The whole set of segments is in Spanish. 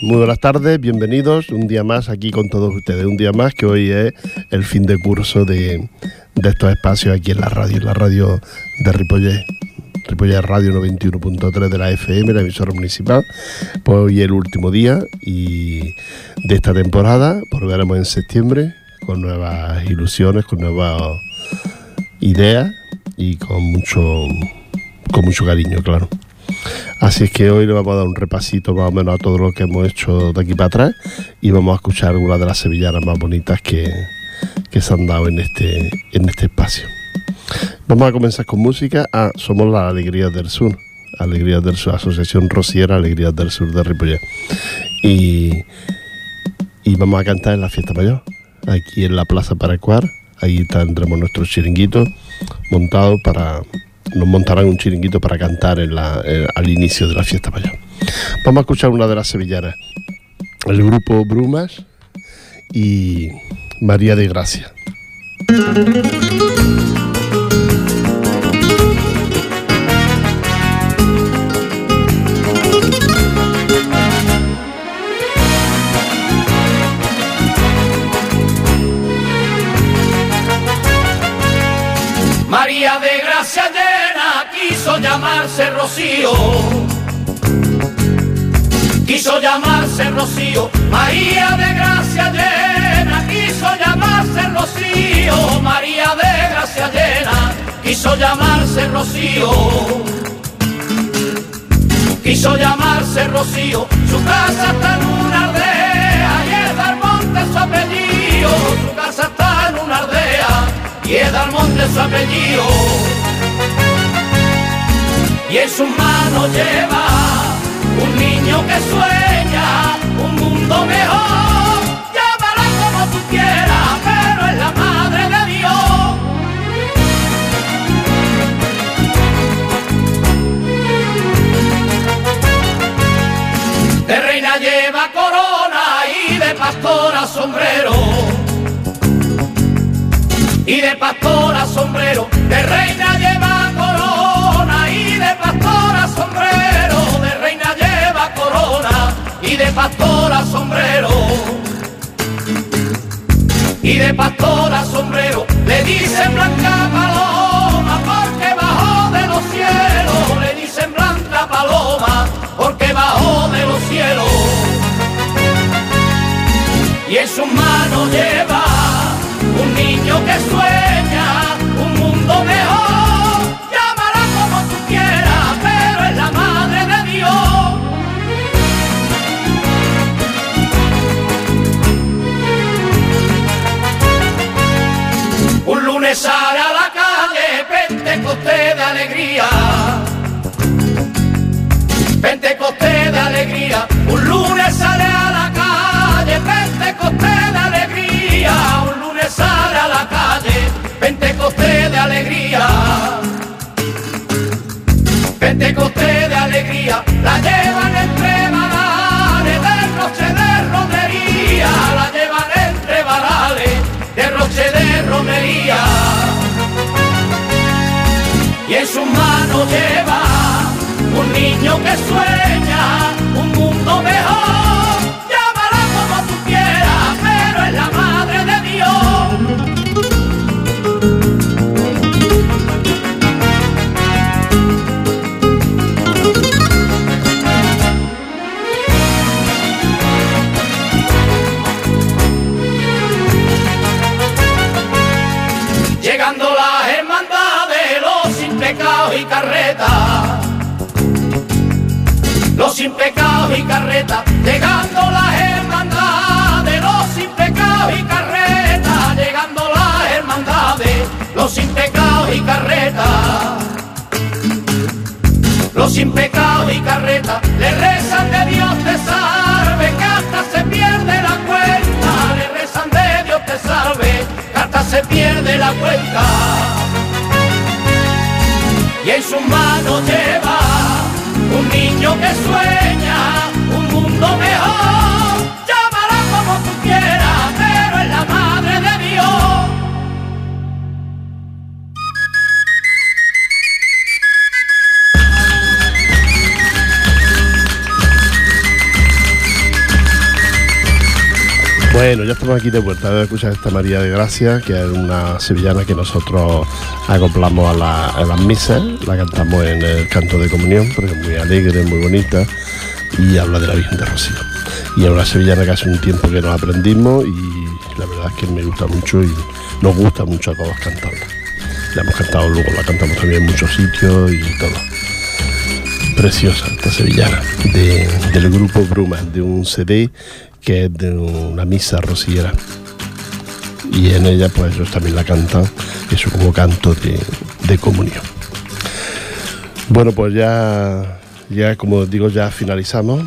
Muy buenas tardes, bienvenidos un día más aquí con todos ustedes. Un día más que hoy es el fin de curso de, estos espacios aquí en la radio, en la radio de Ripollet. Ripollet Radio 91.3 de la FM, la emisora municipal. Pues hoy es el último día y de esta temporada. Volveremos en septiembre con nuevas ilusiones, con nuevas ideas y con mucho, con mucho cariño, claro. Así es que hoy le vamos a dar un repasito más o menos a todo lo que hemos hecho de aquí para atrás y vamos a escuchar algunas de las sevillanas más bonitas que, se han dado en este, en este espacio. Vamos a comenzar con música. Ah, somos las Alegrías del Sur. Alegrías del Sur, Asociación Rociera Alegrías del Sur de Ripollet. Y, y vamos a cantar en la fiesta mayor, aquí en la Plaza Paracuar. Ahí tendremos nuestro chiringuito montado para nos montarán un chiringuito para cantar en la, eh, al inicio de la fiesta mayor. Vamos a escuchar una de las sevillanas, el grupo Brumas y María de Gracia. María de Gracia quiso llamarse Rocío. Quiso llamarse Rocío, María de gracia llena, quiso llamarse Rocío, María de gracia llena, quiso llamarse Rocío. Quiso llamarse Rocío, su casa está en una aldea y es del monte su apellido, su casa está en una aldea y es del monte su apellido y en sus manos lleva un niño que sueña un mundo mejor. Llámala como tú quieras, pero es la madre de Dios. De reina lleva corona y de pastora sombrero. Y de pastora sombrero, de reina lleva y de pastora sombrero. Y de pastora sombrero le dicen blanca paloma porque bajó de los cielos. Le dicen blanca paloma porque bajó de los cielos. Y en sus manos lleva un niño que sueña un mundo mejor. Alegría. Un lunes sale a la calle Pentecostés de alegría. Un lunes sale a la calle Pentecostés de alegría. Pentecostés de alegría. La llevan entre varales de noche de romería. La llevan entre varales de roche de romería y en sus manos lleva un niño que sueña un mundo sin pecados y carreta le rezan de Dios te salve, que se pierde la cuenta, le rezan de Dios te salve, que se pierde la cuenta y en su mano lleva un niño que sueña un mundo mejor. Llámala como tú quieras, Bueno, ya estamos aquí de vuelta a escuchar esta María de Gracia, que es una sevillana que nosotros acoplamos a, la- a las misas, la cantamos en el canto de comunión, porque es muy alegre, muy bonita, y habla de la Virgen de Rocío. Y es una sevillana que hace un tiempo que nos aprendimos y la verdad es que me gusta mucho y nos gusta mucho a todos cantarla. La hemos cantado luego, la cantamos también en muchos sitios y todo. Preciosa esta sevillana, de- del grupo Bruma, de un CD que es de una misa rociera. Y en ella pues ellos también la cantan, eso como canto de, de comunión. Bueno, pues ya, ya como digo, ya finalizamos.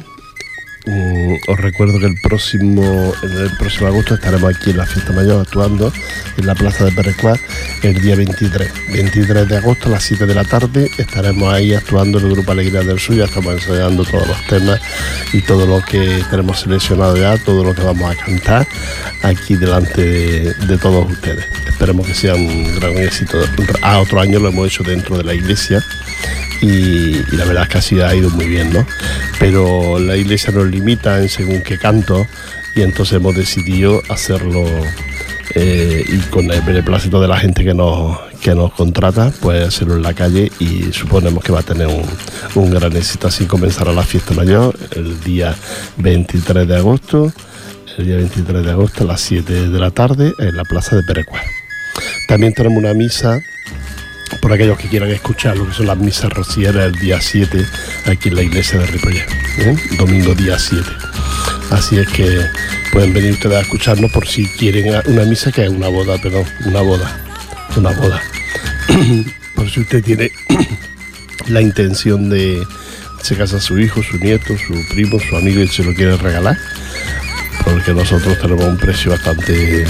Mm, os recuerdo que el próximo, el próximo agosto estaremos aquí en la fiesta mayor actuando en la plaza de Perecuar el día 23. 23 de agosto a las 7 de la tarde estaremos ahí actuando en el grupo Alegría del Sur. Ya estamos ensayando todos los temas y todo lo que tenemos seleccionado ya, todo lo que vamos a cantar aquí delante de, todos ustedes. Esperemos que sea un gran éxito. A otro año lo hemos hecho dentro de la iglesia y, y la verdad es que así ha ido muy bien, ¿no? Pero la iglesia nos limita en según qué canto y entonces hemos decidido hacerlo eh, y con el beneplácito de la gente que nos, que nos contrata, pues hacerlo en la calle y suponemos que va a tener un, un gran éxito. Así comenzará la fiesta mayor el día 23 de agosto, el día 23 de agosto a las 7 de la tarde en la plaza de Perecuar. También tenemos una misa por aquellos que quieran escuchar lo que son las misas rocieras el día 7 aquí en la iglesia de Ripollet, ¿eh? domingo día 7. Así es que pueden venir ustedes a escucharnos por si quieren una misa que es una boda, perdón, una boda, una boda. por si usted tiene la intención de se casa su hijo, su nieto, su primo, su amigo y se lo quiere regalar, porque nosotros tenemos un precio bastante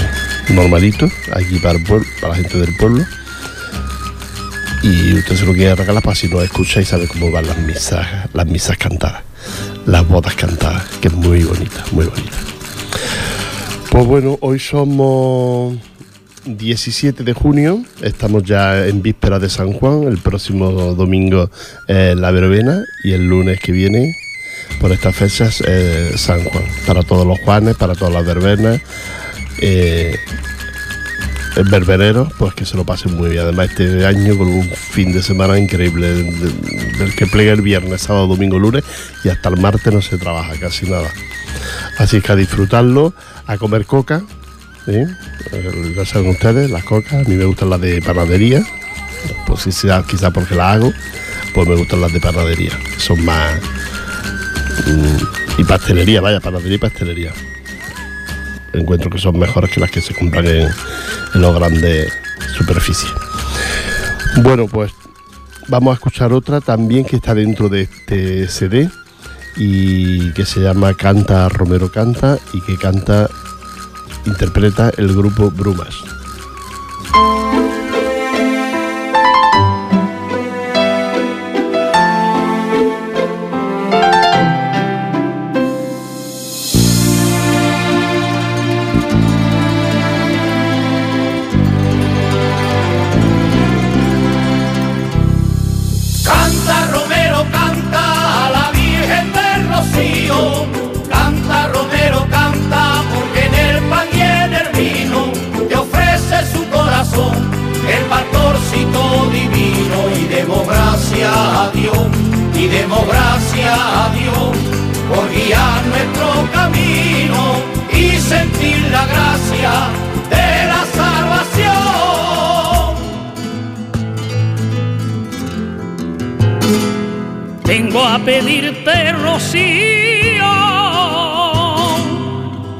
normalito aquí para, el pueblo, para la gente del pueblo y usted se lo quiere regalar para si nos escucha y sabe cómo van las misas, las misas cantadas, las bodas cantadas, que es muy bonita, muy bonita. Pues bueno, hoy somos 17 de junio, estamos ya en víspera de San Juan, el próximo domingo la verbena y el lunes que viene por estas fechas San Juan, para todos los Juanes, para todas las verbenas. eh, el berberero, pues que se lo pasen muy bien. Además, este año con un fin de semana increíble, de- de- del que plega el viernes, sábado, domingo, lunes y hasta el martes no se trabaja casi nada. Así que a disfrutarlo, a comer coca, ¿eh? Eh, ya saben ustedes, las cocas, a mí me gustan las de panadería, pues sea quizá porque las hago, pues me gustan las de panadería, son más... mm, y pastelería, vaya, panadería y pastelería encuentro que son mejores que las que se compran en, en los grandes superficies. Bueno, pues vamos a escuchar otra también que está dentro de este CD y que se llama Canta Romero Canta y que canta, interpreta el grupo Brumas. Gracias por guiar nuestro camino y sentir la gracia de la salvación. Vengo a pedirte rocío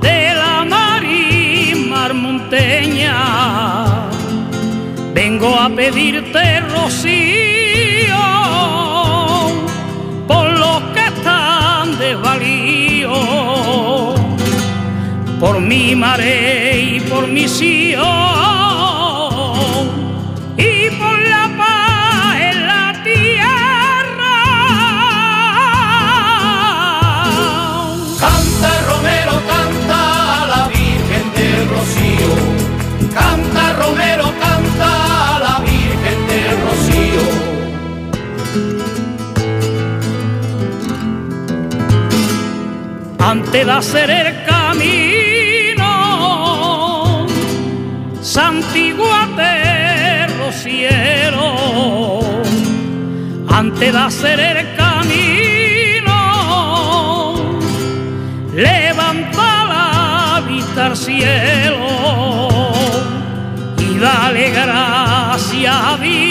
de la marimar monteña. Vengo a pedirte y por mi Sion y por la paz en la tierra. Canta Romero, canta a la Virgen del Rocío. Canta Romero, canta a la Virgen del Rocío. Antes de hacer antes de hacer el camino. Levanta la vista al cielo y dale gracias a Dios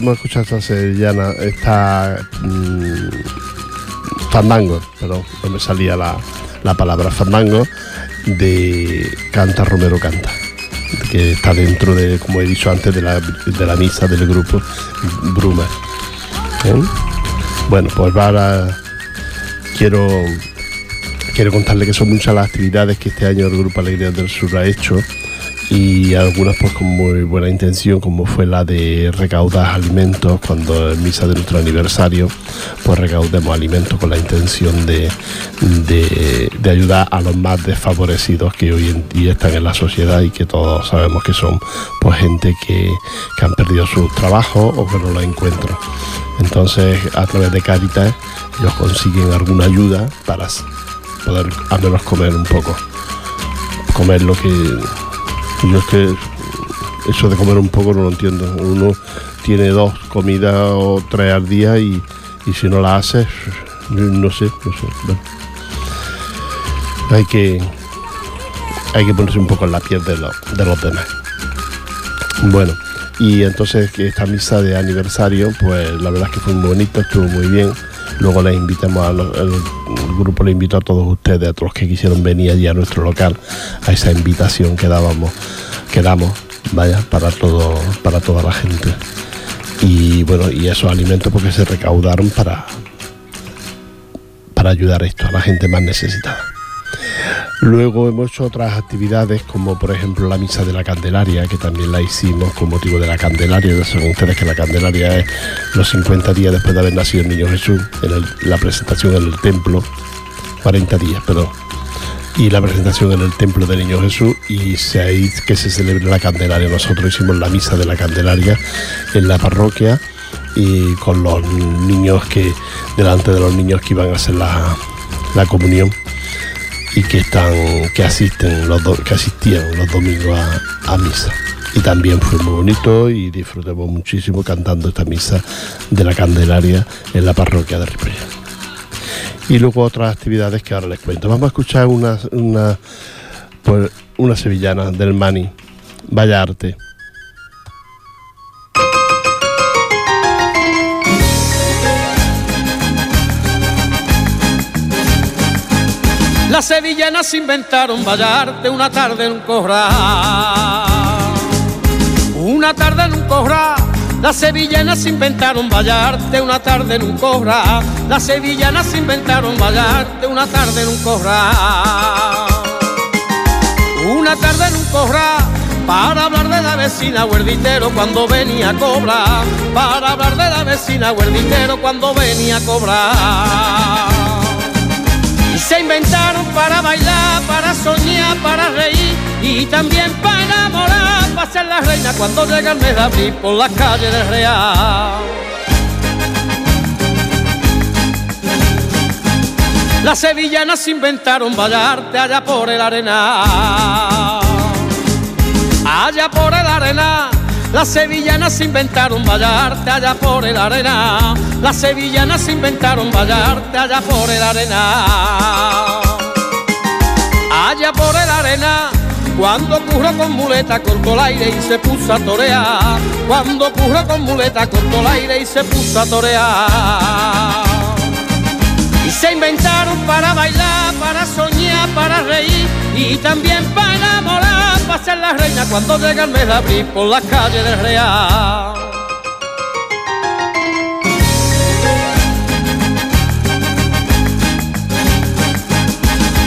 hemos escuchado esta sevillana, esta mmm, fandango, pero no me salía la, la palabra fandango, de Canta Romero Canta, que está dentro de, como he dicho antes, de la, de la misa del grupo Bruma. ¿Eh? Bueno, pues ahora quiero, quiero contarle que son muchas las actividades que este año el Grupo Alegría del Sur ha hecho y algunas pues con muy buena intención como fue la de recaudar alimentos cuando en misa de nuestro aniversario pues recaudemos alimentos con la intención de, de, ayudar a los más desfavorecidos que hoy en día están en la sociedad y que todos sabemos que son pues gente que, que han perdido su trabajo o que no lo encuentran. Entonces a través de Caritas ellos consiguen alguna ayuda para poder al menos comer un poco comer lo que yo es que eso de comer un poco no lo entiendo. Uno tiene dos comidas o tres al día y, si no la haces, no sé, no sé. Hay que hay que ponerse un poco en la piel de, de los demás. Bueno, y entonces que esta misa de aniversario, pues la verdad es que fue muy bonito, estuvo muy bien. Luego les invitamos a grupo le invitó a todos ustedes, a todos los que quisieron venir allí a nuestro local, a esa invitación que dábamos, que damos, vaya, para todo, para toda la gente. Y bueno, y esos alimentos porque se recaudaron para, para ayudar a esto, a la gente más necesitada. Luego hemos hecho otras actividades como por ejemplo la misa de la Candelaria, que también la hicimos con motivo de la Candelaria. Saben ustedes que la Candelaria es los 50 días después de haber nacido el niño Jesús, en la presentación en el templo, 40 días, perdón. Y la presentación en el templo del niño Jesús y se ahí que se celebre la Candelaria. Nosotros hicimos la misa de la Candelaria en la parroquia y con los niños que, delante de los niños que iban a hacer la, la comunión y que están que asisten los que asistían los domingos a, misa y también fue muy bonito y disfrutamos muchísimo cantando esta misa de la Candelaria en la parroquia de Ripollet. Y luego otras actividades que ahora les cuento. Vamos a escuchar una, una, pues, una sevillana del Mani, Vaya Arte. Las sevillanas inventaron vallarte una tarde en un corral. Una tarde en un corral. Las sevillanas inventaron vallarte una tarde en un corral. Las sevillanas inventaron vallarte una tarde en un corral. Una tarde en un corral para hablar de la vecina huerditero cuando venía a cobrar. Para hablar de la vecina huerditero cuando venía a cobrar se inventaron para bailar, para soñar, para reír y también para enamorar, para ser la reina cuando llega el mes de abril por la calle del Real. Las sevillanas inventaron bailarte allá por el arena, allá por el arena Las sevillanas inventaron vallarte allá por el arena. Las sevillanas inventaron vallarte allá por el arena. Allá por el arena. Cuando curro con muleta cortó el aire y se puso a torear. Cuando curro con muleta cortó el aire y se puso a torear. Y se inventaron para bailar, para soñar, para reír y también para enamorar, para ser la reina cuando llega el mes de abril por la calle del Real.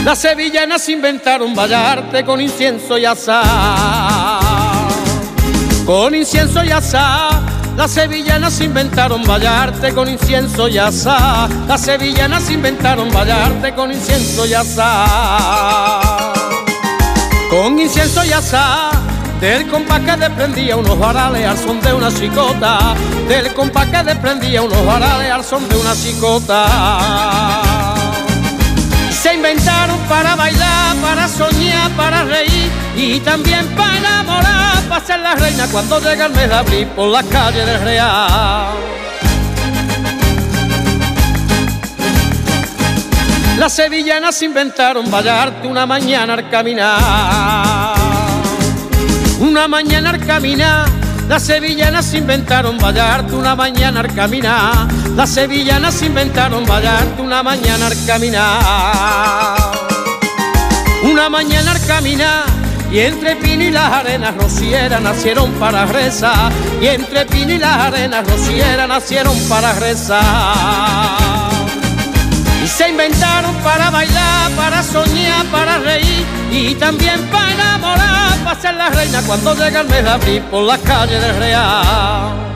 Las sevillanas inventaron bailarte con incienso y azar. Con incienso y azar. Las sevillanas inventaron bailarte con incienso y azar. Las sevillanas inventaron bailarte con incienso y azar. Con incienso y azar. Del compás que desprendía unos varales al son de una chicota. Del compás que desprendía unos varales al son de una chicota. Inventaron para bailar, para soñar, para reír y también para enamorar, para ser la reina cuando llega el mes de abril por la calle del Real. Las sevillanas inventaron bailarte una mañana al caminar. Una mañana al caminar, las sevillanas inventaron bailarte una mañana al caminar. Las sevillanas inventaron bailarte una mañana al caminar. Una mañana al caminar. Y entre Pino y las arenas rocieras nacieron para rezar. Y entre Pino y las arenas rocieras nacieron para rezar. Se inventaron para bailar, para soñar, para reír y también para enamorar, para ser la reina cuando llega el mes de abril por las calles del Real.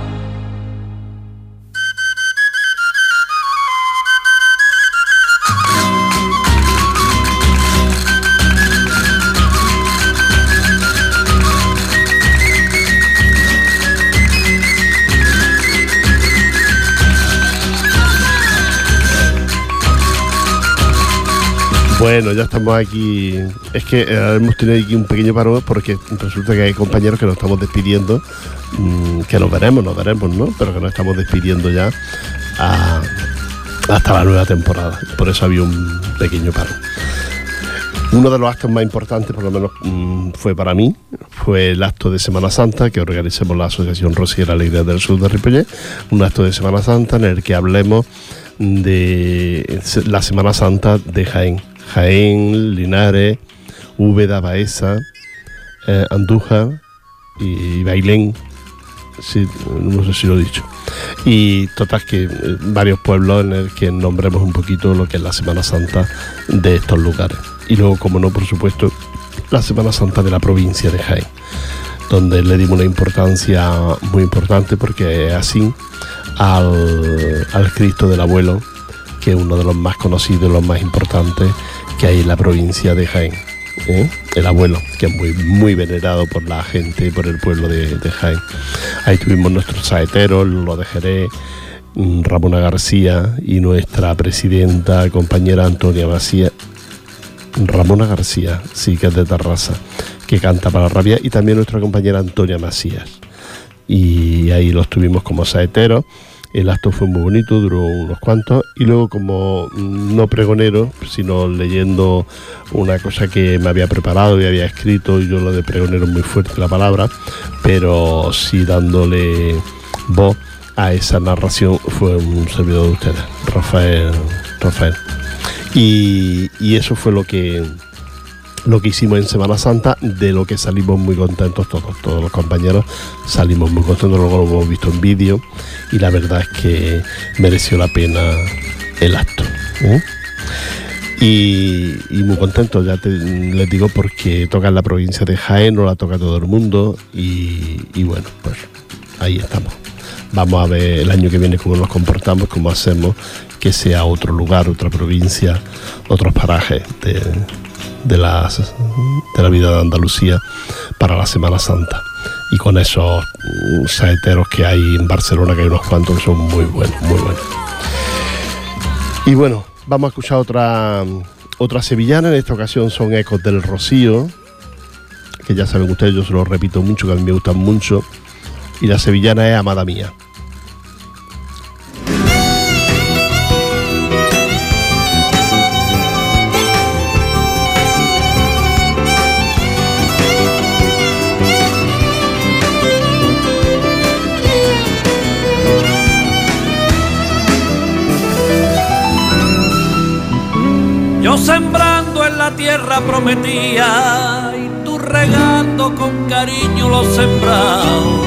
Bueno, ya estamos aquí. Es que eh, hemos tenido aquí un pequeño paro porque resulta que hay compañeros que nos estamos despidiendo, mm, que nos veremos, nos veremos, ¿no? Pero que nos estamos despidiendo ya hasta la nueva temporada. Por eso había un pequeño paro. Uno de los actos más importantes, por lo menos mm, fue para mí, fue el acto de Semana Santa que organizamos la Asociación Rosiera Alegría del Sur de Ripollet, un acto de Semana Santa en el que hablemos de la Semana Santa de Jaén. Jaén, Linares, Úbeda, Baeza, eh, Andújar y Bailén. No sé si lo he dicho. Y total que eh, varios pueblos en el que nombremos un poquito lo que es la Semana Santa de estos lugares. Y luego, como no, por supuesto, la Semana Santa de la provincia de Jaén, donde le dimos una importancia muy importante porque es así al, al Cristo del Abuelo, que es uno de los más conocidos, los más importantes que hay en la provincia de Jaén. ¿eh? El abuelo, que es muy, muy venerado por la gente, por el pueblo de, de Jaén. Ahí tuvimos nuestros saeteros, lo de Jerez, mm, Ramona García y nuestra presidenta, compañera Antonia Macías. Ramona García, sí que es de Tarrasa, que canta para Rabia, y también nuestra compañera Antonia Macías. Y ahí los tuvimos como saeteros. El acto fue muy bonito, duró unos cuantos. Y luego, como mm, no pregonero, sino leyendo una cosa que me había preparado y había escrito, yo lo de pregonero muy fuerte la palabra, pero sí dándole voz a esa narración fue un servidor de ustedes, Rafael. Rafael. Y eso fue lo que, lo que hicimos en Semana Santa, de lo que salimos muy contentos todos, todos los compañeros salimos muy contentos, luego lo hemos visto en vídeo y la verdad es que mereció la pena el acto. ¿eh? Y, muy contento, ya les digo, porque toca en la provincia de Jaén, no la toca todo el mundo y, y bueno, pues ahí estamos. Vamos a ver el año que viene cómo nos comportamos, cómo hacemos que sea otro lugar, otra provincia, otros parajes de, de, de la vida de Andalucía para la Semana Santa. Y con esos mm, saeteros que hay en Barcelona, que hay unos cuantos que son muy buenos, muy buenos. Y bueno, vamos a escuchar otra, otra sevillana, en esta ocasión son Ecos del Rocío, que ya saben ustedes, yo se lo repito mucho, que a mí me gustan mucho. y la sevillana es Amada Mía. Sembrando en la tierra prometía y tú regando con cariño los sembrados.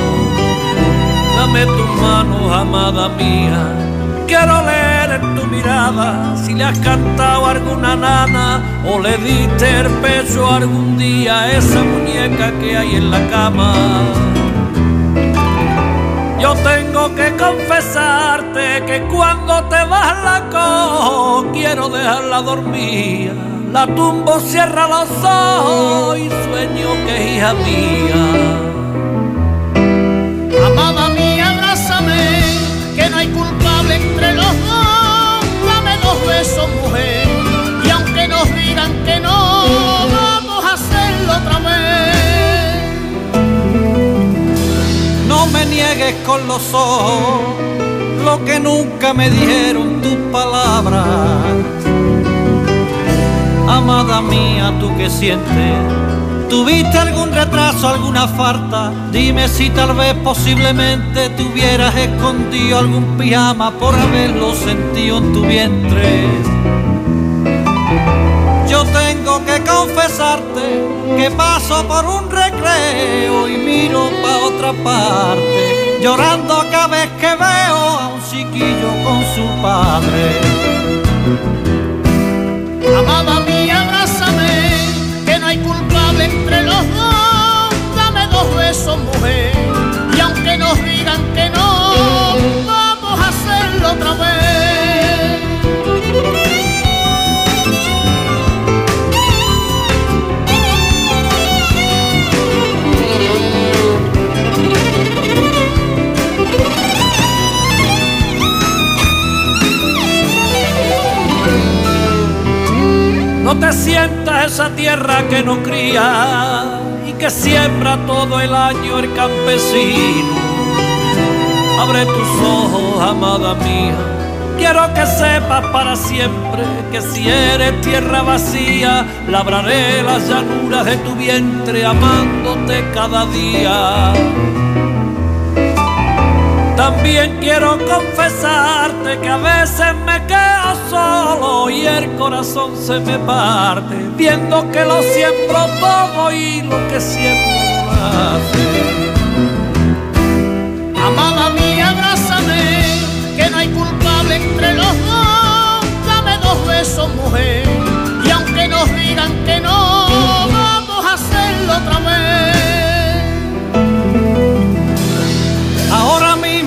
Dame tus manos, amada mía. Quiero leer en tu mirada si le has cantado alguna nana o le diste el pecho algún día a esa muñeca que hay en la cama. Yo tengo que que cuando te vas la cojo, quiero dejarla dormir. La tumbo, cierra los ojos y sueño que es hija mía. Amada mía, abrázame, que no hay culpable entre los dos. Dame dos besos, mujer, y aunque nos digan que no, vamos a hacerlo otra vez. No me niegues con los ojos lo que nunca me dijeron tus palabras. Amada mía, tú que sientes, ¿tuviste algún retraso, alguna falta? Dime si tal vez posiblemente te hubieras escondido algún pijama por haberlo sentido en tu vientre. Yo tengo que confesarte que paso por un recreo y miro pa' otra parte, llorando cada vez que veo a un chiquillo con su padre. Amada mía, abrázame, que no hay culpable entre los dos. Dame dos besos, mujer, y aunque nos digan que no, vamos a hacerlo otra vez. No te sientas esa tierra que no cría y que siembra todo el año el campesino. Abre tus ojos, amada mía. Quiero que sepas para siempre que si eres tierra vacía, labraré las llanuras de tu vientre amándote cada día. También quiero confesarte que a veces me quedo solo y el corazón se me parte, viendo que lo siembro todo y lo que siembro no nace. Amada mía, abrázame, que no hay culpable entre los dos. Dame dos besos, mujer, y aunque nos digan que no,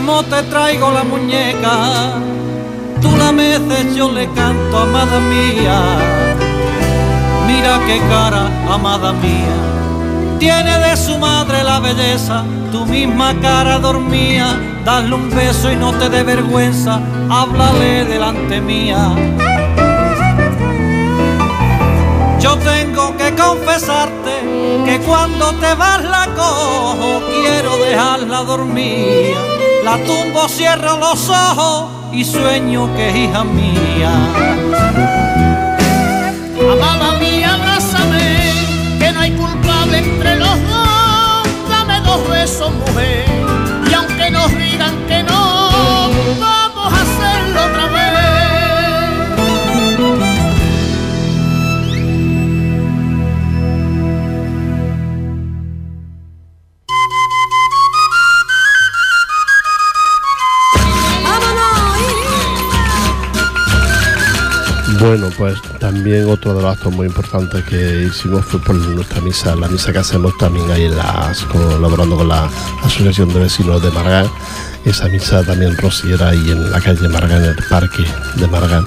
mismo te traigo la muñeca, tú la meces, yo le canto, amada mía. Mira qué cara, amada mía. Tiene de su madre la belleza, tu misma cara dormía. Dale un beso y no te dé vergüenza, háblale delante mía. Yo tengo que confesarte que cuando te vas la cojo, quiero dejarla dormir. La tumbo, cierro los ojos y sueño que es hija mía. Amada mía, abrázame, que no hay culpable entre los dos. Dame dos besos, mujer, Bueno, pues también otro de los actos muy importantes que hicimos fue por nuestra misa, la misa que hacemos también ahí en las, colaborando con la Asociación de Vecinos de Margán. Esa misa también rociera ahí en la calle Margán, en el parque de Margán.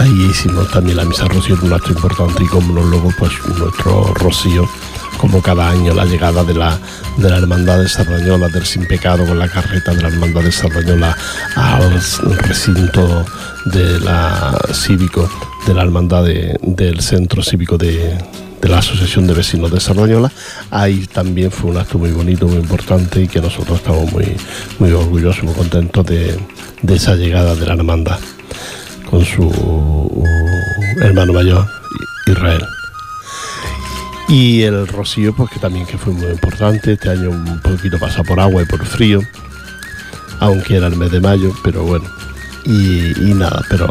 Ahí hicimos también la misa rocío, un acto importante y como luego pues nuestro rocío, como cada año la llegada de la, de la Hermandad de Sardañola, del Sin Pecado con la carreta de la Hermandad de Sardañola al recinto de la cívico, de la Hermandad de- del Centro Cívico de, de la Asociación de Vecinos de Sardañola. Ahí también fue un acto muy bonito, muy importante y que nosotros estamos muy, muy orgullosos, muy contentos de, de esa llegada de la hermandad con su hermano mayor, Israel. Y el rocío, pues que también que fue muy importante, este año un poquito pasa por agua y por frío, aunque era el mes de mayo, pero bueno. Y, nada, pero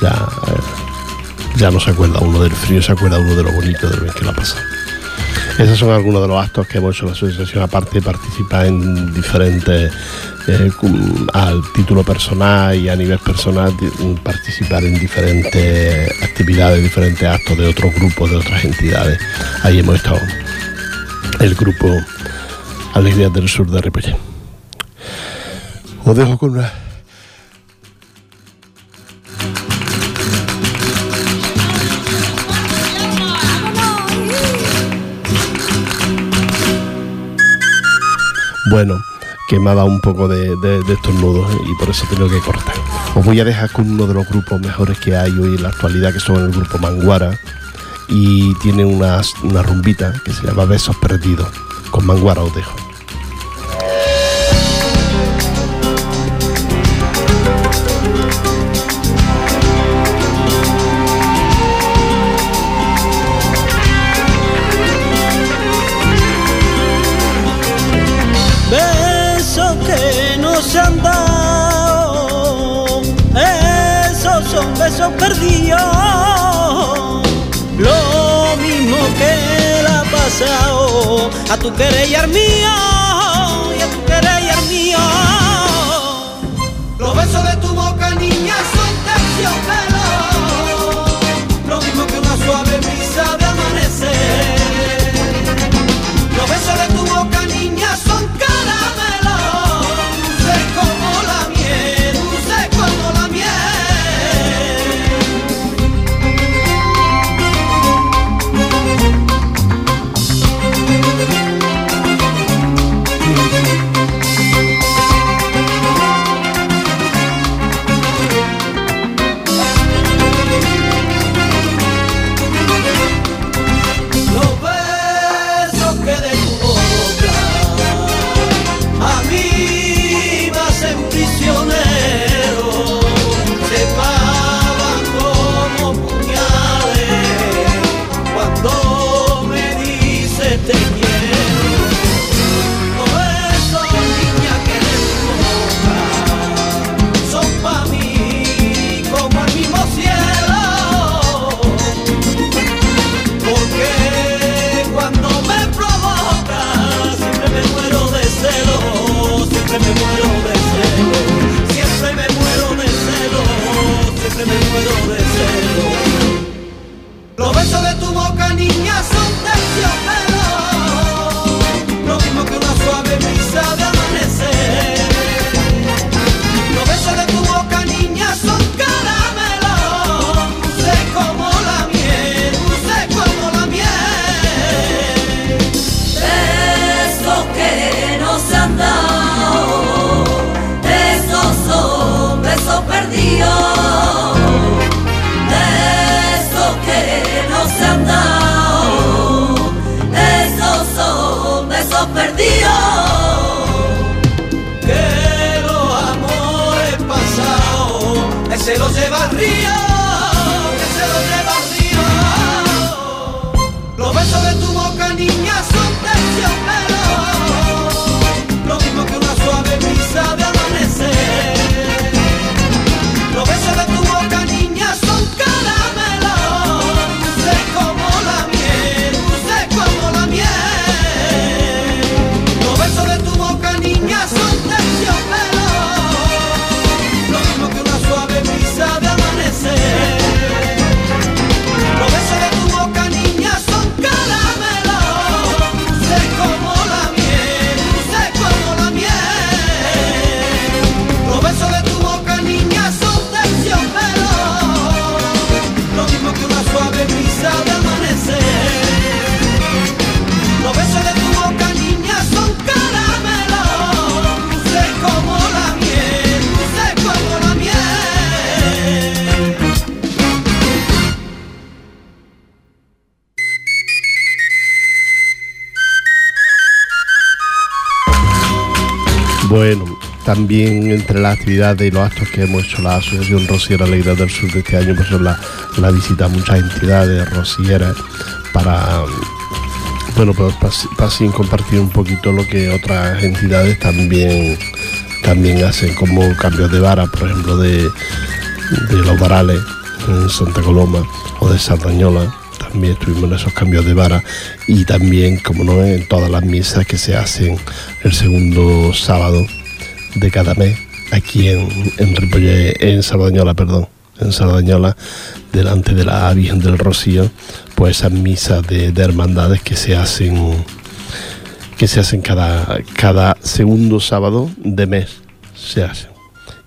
ya, eh, ya no se acuerda uno del frío, se acuerda uno de lo bonito del mes que la pasa. Esos son algunos de los actos que hemos hecho en la asociación, aparte de participar en diferentes, eh, al título personal y a nivel personal, participar en diferentes actividades, diferentes actos de otros grupos, de otras entidades. Ahí hemos estado, el grupo Alegrías del Sur de Ripollet. Os dejo con una Bueno, que me ha dado un poco de, estos nudos y por eso tengo que cortar. Os voy a dejar con uno de los grupos mejores que hay hoy en la actualidad, que son el grupo Manguara, y tiene una, una rumbita que se llama Besos Perdidos. Con Manguara os dejo. Tu querer y se los lleva al río. También entre las actividades y los actos que hemos hecho la Asociación Rosiera Alegría del Sur de este año, pues son la, la visita a muchas entidades rosieras para bueno pues así compartir un poquito lo que otras entidades también también hacen como cambios de vara por ejemplo de, de los varales en Santa Coloma o de Sardañola. También estuvimos en esos cambios de vara y también como no en todas las misas que se hacen el segundo sábado de cada mes aquí en, en en Sardañola perdón en Sardañola delante de la Virgen del Rocío pues esas misas de, hermandades que se hacen que se hacen cada, cada segundo sábado de mes se hacen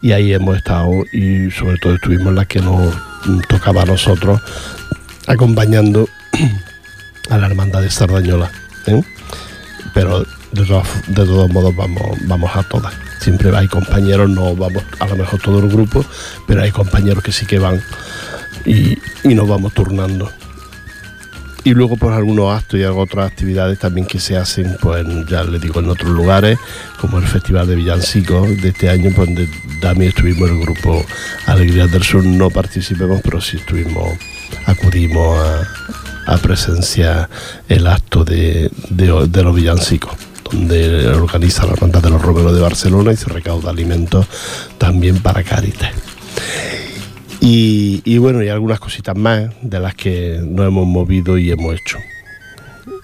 y ahí hemos estado y sobre todo estuvimos las que nos tocaba a nosotros acompañando a la hermandad de Sardañola ¿eh? pero de todos, de todos modos vamos, vamos a todas. Siempre hay compañeros no vamos a lo mejor todo el grupo pero hay compañeros que sí que van y, nos vamos turnando. Y luego por algunos actos y otras actividades también que se hacen, pues ya les digo, en otros lugares, como el Festival de Villancicos de este año, pues, donde también estuvimos el grupo Alegría del Sur, no participemos, pero sí estuvimos, acudimos a, presenciar el acto de, de, los villancicos donde organiza la banda de los Romeros de Barcelona y se recauda alimentos también para Caritas. Y, bueno, y algunas cositas más de las que nos hemos movido y hemos hecho.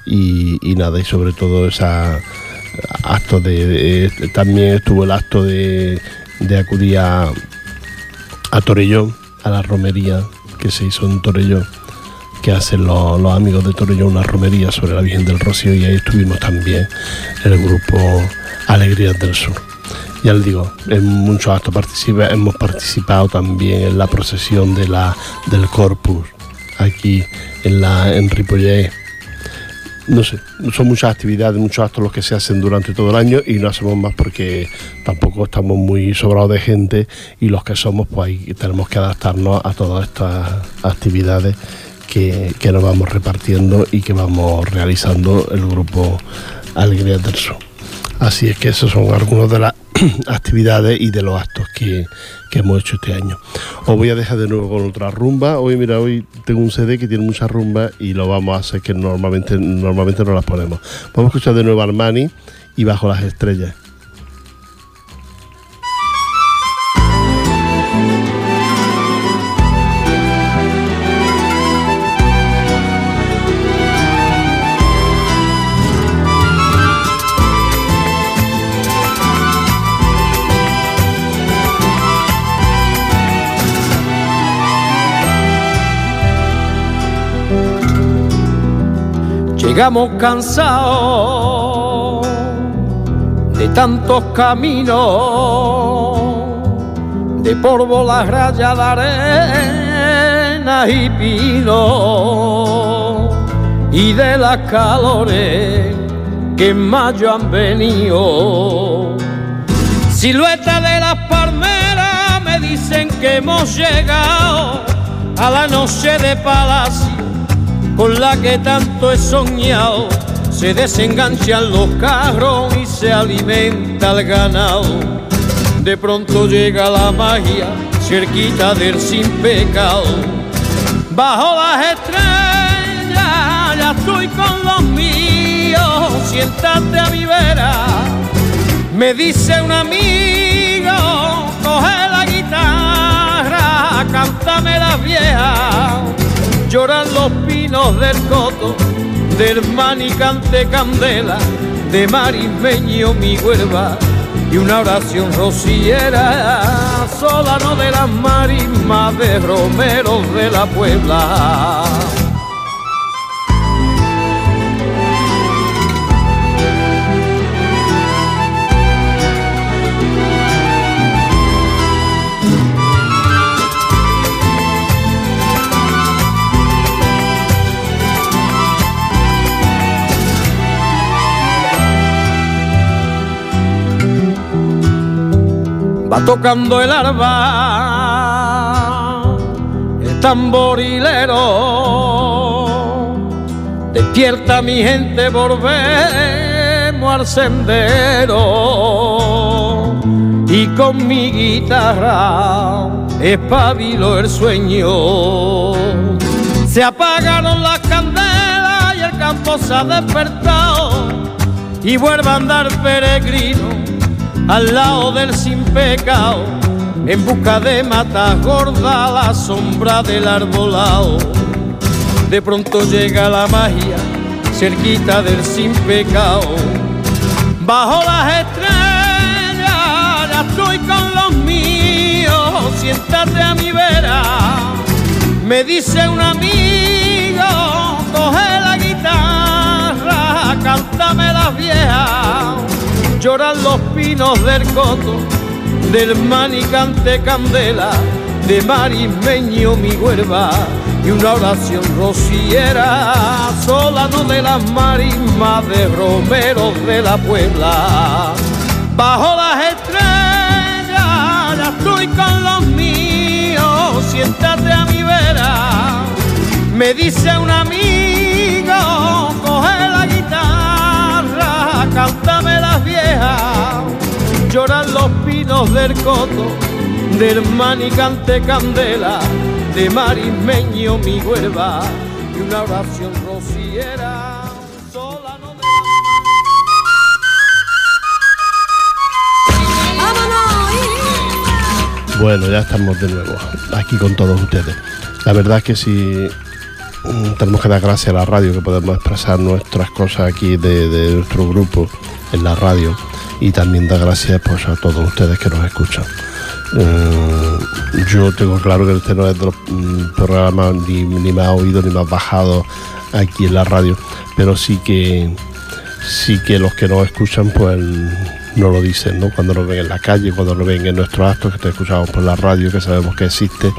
Y, nada, y sobre todo esa acto de, también estuvo el acto de, acudir a, Torellón, a la romería que se hizo en Torellón, que hacen los, amigos de Torellón una romería sobre la Virgen del Rocío y ahí estuvimos también el grupo Alegrías del Sur ya les digo, en muchos actos hemos participado también en la procesión de la, del Corpus, aquí en, la, en Ripollet. No sé, son muchas actividades, muchos actos los que se hacen durante todo el año y no hacemos más porque tampoco estamos muy sobrados de gente y los que somos pues ahí tenemos que adaptarnos a todas estas actividades que, que nos vamos repartiendo y que vamos realizando el grupo Alegría del Sur. Así es que esos son algunos de las actividades y de los actos que, hemos hecho este año. Os voy a dejar de nuevo con otra rumba. Hoy, mira, hoy tengo un CD que tiene muchas rumbas y lo vamos a hacer que normalmente, normalmente no las ponemos. Vamos a escuchar de nuevo Armani y Bajo las Estrellas. Llegamos cansados de tantos caminos, de polvo, las rayas de arena y pino, y de las calores que en mayo han venido. Silueta de las palmeras me dicen que hemos llegado a la noche de palacio con la que tanto he soñado. Se desenganchan los carros y se alimenta el ganado. De pronto llega la magia, cerquita del sin pecado. Bajo las estrellas ya estoy con los míos, siéntate a mi vera. Me dice un amigo, coge la guitarra, cántame la vieja lloran los pinos del coto, del manicante candela, de marismeño mi huerva y una oración rociera, no de las marismas de romeros de la Puebla. Va tocando el arba, el tamborilero, despierta mi gente, volvemos al sendero. y con mi guitarra espabilo el sueño. Se apagaron las candelas y el campo se ha despertado y vuelve a andar peregrino al lado del sin pecado en busca de matas gordas la sombra del arbolao. De pronto llega la magia cerquita del sin pecado. Bajo las estrellas ya estoy con los míos, siéntate a mi vera. Me dice un amigo, coge la guitarra, cántame las viejas. Lloran los pinos del coto, del manicante candela, de marismeño mi huerva y una oración rociera, solano de las marismas de Romero de la Puebla. Bajo las estrellas ya estoy con los míos, siéntate a mi vera. Me dice un amigo, coge la guitarra, cántame las viejas, lloran los pinos del coto, del manicante candela de marismeño mi huerva y una oración rociera. Solano de Bueno, ya estamos de nuevo aquí con todos ustedes. La verdad es que si mm, tenemos que dar gracias a la radio que podemos expresar nuestras cosas aquí de, de nuestro grupo en la radio y también dar gracias pues a todos ustedes que nos escuchan. Eh, yo tengo claro que este no es de los mm, programas ni, ni ha oído ni ha bajado aquí en la radio, pero sí que sí que los que nos escuchan pues no lo dicen, ¿no? Cuando nos ven en la calle, cuando nos ven en nuestros actos que te escuchamos por la radio, que sabemos que existe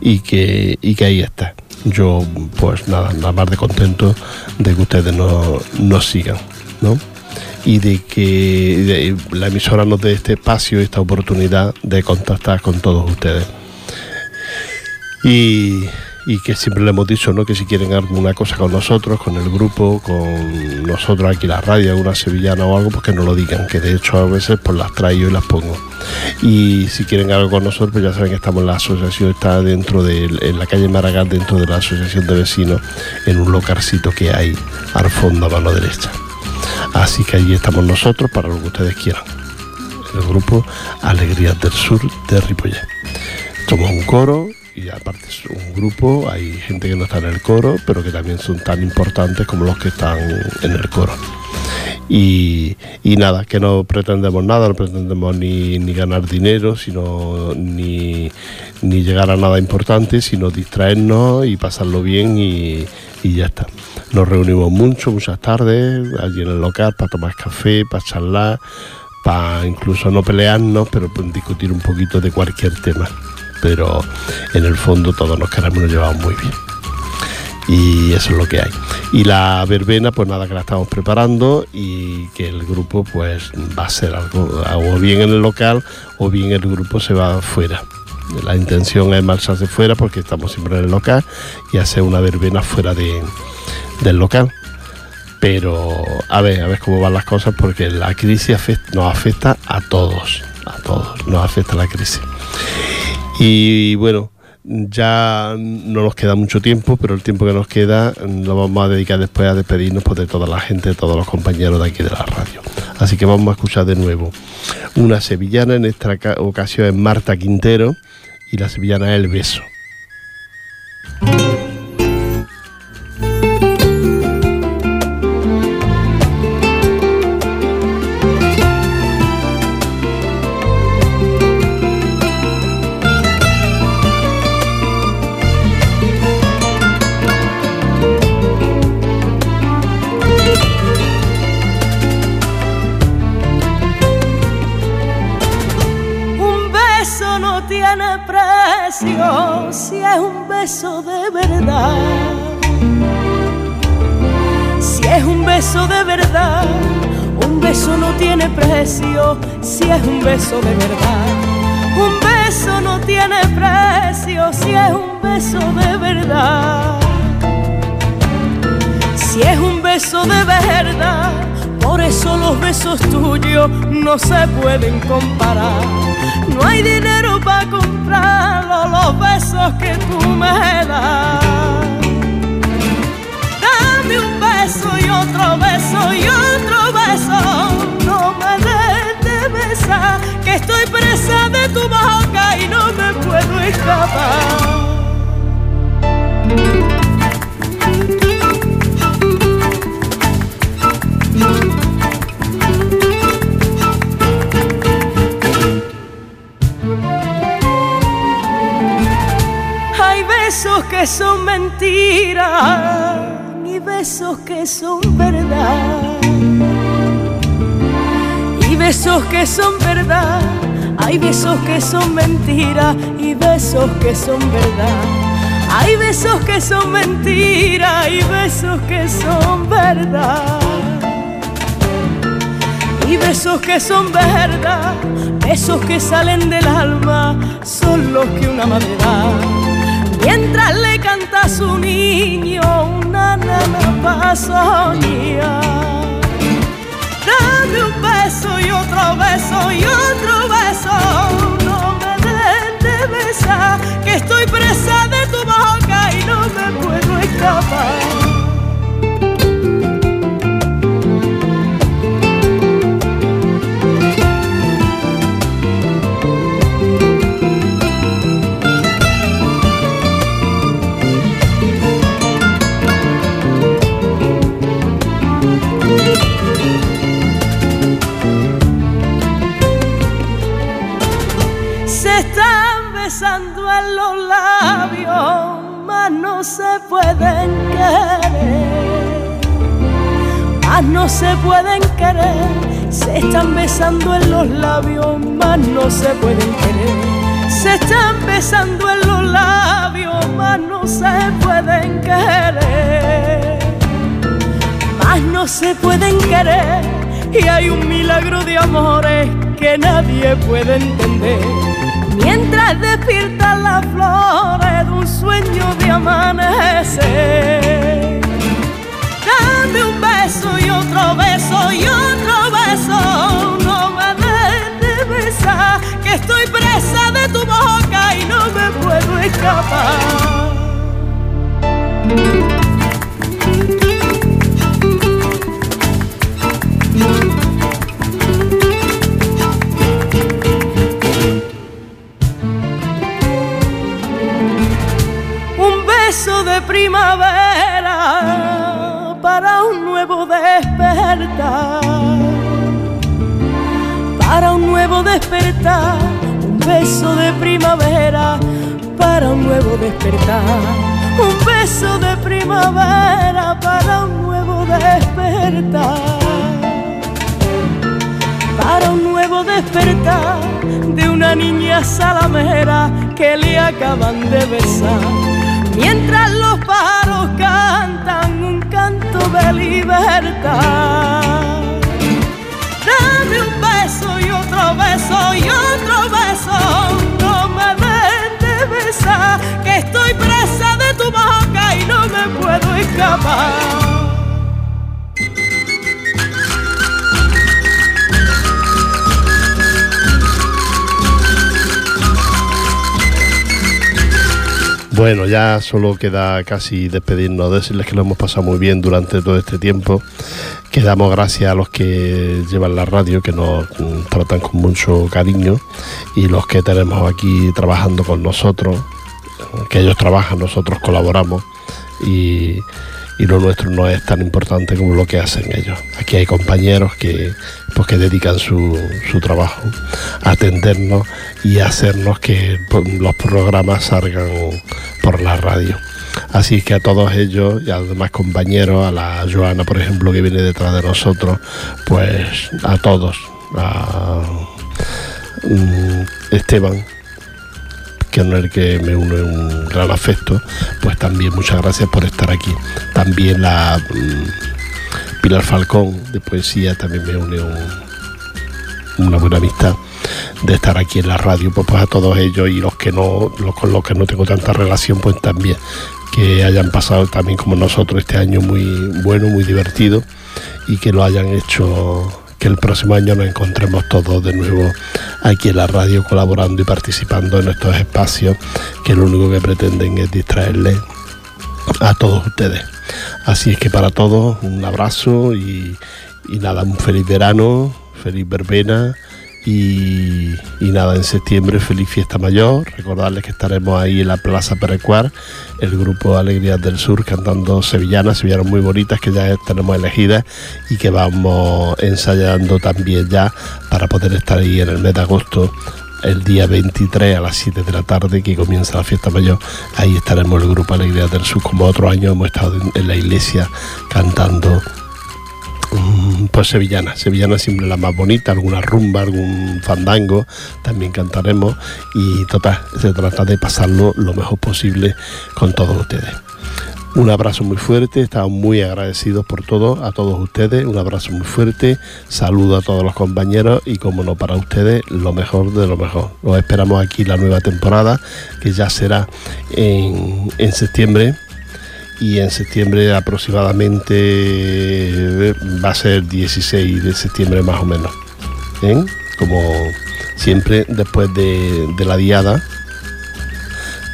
y que, y que ahí está. Yo pues nada, nada más de contento de que ustedes nos, nos sigan, ¿no? Y de que la emisora nos dé este espacio, esta oportunidad de contactar con todos ustedes. Y, y que siempre le hemos dicho ¿no? que si quieren alguna cosa con nosotros, con el grupo, con nosotros aquí la radio, alguna sevillana o algo, pues que nos lo digan, que de hecho a veces pues las traigo y las pongo. Y si quieren algo con nosotros, pues ya saben que estamos en la asociación, está dentro de en la calle Maragall, dentro de la asociación de vecinos, en un localcito que hay al fondo a mano derecha. Así que allí estamos nosotros para lo que ustedes quieran. El grupo Alegrías del Sur de Ripollet. Somos un coro y aparte es un grupo, hay gente que no está en el coro, pero que también son tan importantes como los que están en el coro. Y, y nada, que no pretendemos nada, no pretendemos ni, ni ganar dinero, sino ni, ni llegar a nada importante, sino distraernos y pasarlo bien y, y ya está. Nos reunimos mucho, muchas tardes, allí en el local para tomar café, para charlar, para incluso no pelearnos, pero pues, discutir un poquito de cualquier tema. Pero en el fondo todos nos queremos llevamos muy bien y eso es lo que hay. Y la verbena, pues nada, que la estamos preparando y que el grupo pues va a ser algo, o bien en el local o bien el grupo se va fuera. La intención es marcharse fuera porque estamos siempre en el local y hacer una verbena fuera de, del local. Pero a ver, a ver cómo van las cosas porque la crisis nos afecta a todos, a todos, nos afecta la crisis. Y bueno, ya no nos queda mucho tiempo, pero el tiempo que nos queda mm, lo vamos a dedicar después a despedirnos pues, de toda la gente, de todos los compañeros de aquí de la radio. Así que vamos a escuchar de nuevo una sevillana, en esta ca- ocasión es Marta Quintero, y la sevillana es El Beso. Si es un beso de verdad. Si es un beso de verdad, un beso no tiene precio si es un beso de verdad. Un beso no tiene precio si es un beso de verdad. Si es un beso de verdad, Por eso los besos tuyos no se pueden comparar. No hay dinero para comprarlo, los besos que tú me das. Dame un beso y otro beso y otro beso. No me dejes de besar, que estoy presa de tu boca y no me puedo escapar. Besos que son mentiras y besos que son verdad. Y besos que son verdad, hay besos que son mentiras y besos que son verdad. Hay besos que son mentiras y besos que son verdad. Y besos que son verdad, besos que salen del alma, son los que una madre da. Mientras le canta a su niño una nana para. Dame un beso y otro beso y otro beso. No me dejes de besar, que estoy presa de tu boca y no me puedo escapar. Se pueden querer. Mas no se pueden querer. Se están besando en los labios, mas no se pueden querer. Se están besando en los labios, mas no se pueden querer. Mas no se pueden querer. Y hay un milagro de amores que nadie puede entender. Mientras despiertan las flores de un sueño de amanecer. Dame un beso y otro beso y otro beso. No me dejes de besar, que estoy presa de tu boca y no me puedo escapar. Un beso de primavera para un nuevo despertar, un beso de primavera para un nuevo despertar para un nuevo despertar de una niña salamera que le acaban de besar. Mientras los pájaros cantan un canto de libertad. Beso y otro beso y otro beso. No me dejes de besar, que estoy presa de tu boca y no me puedo escapar. Bueno, ya solo queda casi despedirnos, decirles que lo hemos pasado muy bien durante todo este tiempo, que damos gracias a los que llevan la radio, que nos tratan con mucho cariño, y los que tenemos aquí trabajando con nosotros, que ellos trabajan, nosotros colaboramos, y, y lo nuestro no es tan importante como lo que hacen ellos. Aquí hay compañeros que, pues, que dedican su, su trabajo a atendernos y hacernos que pues, los programas salgan por la radio. Así que a todos ellos y a los demás compañeros, a la Joana, por ejemplo, que viene detrás de nosotros, pues a todos, a mm, Esteban, que no es el que me une un gran afecto, pues también muchas gracias por estar aquí. También la mm, Pilar Falcón de poesía también me une un- una buena amistad de estar aquí en la radio, pues, pues a todos ellos y los que no, los con los que no tengo tanta relación, pues también que hayan pasado también como nosotros este año muy bueno, muy divertido y que lo hayan hecho que el próximo año nos encontremos todos de nuevo aquí en la radio colaborando y participando en estos espacios que lo único que pretenden es distraerles a todos ustedes. Así es que para todos un abrazo y, y nada, un feliz verano, feliz verbena y, nada, en septiembre feliz fiesta mayor. Recordarles que estaremos ahí en la Plaza Perecuar, el grupo Alegrías del Sur cantando sevillanas, sevillanas muy bonitas que ya tenemos elegidas y que vamos ensayando también ya para poder estar ahí en el mes de agosto el día 23 a las 7 de la tarde que comienza la fiesta mayor. Ahí estaremos el grupo Alegrías del Sur, como otro año hemos estado en la iglesia cantando pues sevillana, sevillana siempre la más bonita, alguna rumba, algún fandango, también cantaremos y total, se trata de pasarlo lo mejor posible con todos ustedes. Un abrazo muy fuerte, estamos muy agradecidos por todo, a todos ustedes, un abrazo muy fuerte, saludo a todos los compañeros y como no para ustedes, lo mejor de lo mejor. Los esperamos aquí la nueva temporada, que ya será en, en septiembre y en septiembre aproximadamente eh, va a ser 16 de septiembre más o menos. ¿eh? Como siempre después de, la diada,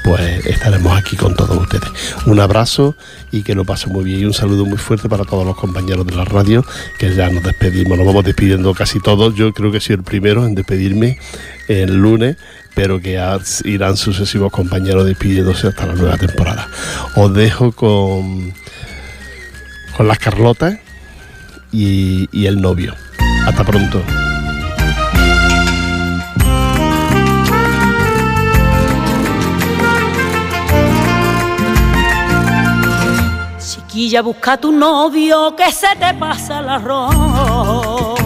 pues estaremos aquí con todos ustedes. Un abrazo y que lo pasen muy bien y un saludo muy fuerte para todos los compañeros de la radio, que ya nos despedimos, nos vamos despidiendo casi todos. Yo creo que soy el primero en despedirme el lunes, pero que irán sucesivos compañeros despidiéndose hasta la nueva temporada. Os dejo con, con las Carlotas y, y el novio. Hasta pronto. Chiquilla, busca tu novio que se te pasa el arroz.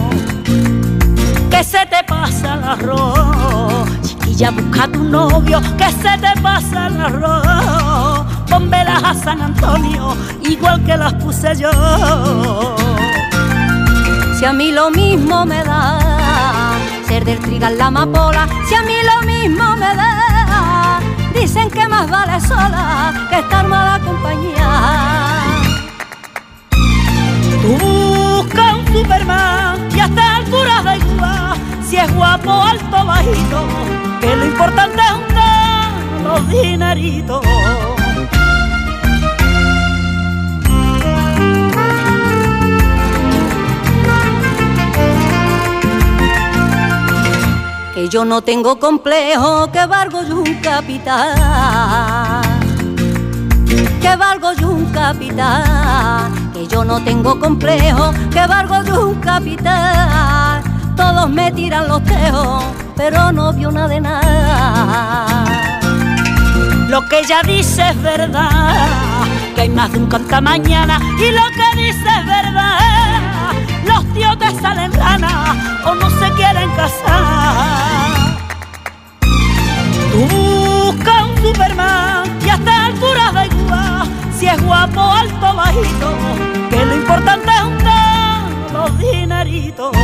Que se te pasa el arroz ya busca tu novio que se te pasa el arroz. Pónmelas a San Antonio, igual que las puse yo. Si a mí lo mismo me da ser del trigal la amapola, si a mí lo mismo me da, dicen que más vale sola que estar mala compañía. Superman y hasta altura da igual, si es guapo, alto, bajito que lo importante es juntar los dineritos. Que yo no tengo complejo, que valgo yo un capital. Que valgo yo un capital. Que yo no tengo complejo, que valgo yo un capital. Todos me tiran los tejos pero no vio nada de nada. Lo que ella dice es verdad, que hay más de un canta mañana y lo que dice es verdad. Los tíos te salen ranas o no se quieren casar. Tú busca un Superman y hasta altura da igual, si es guapo, alto, bajito, que lo importante es juntar los dineritos.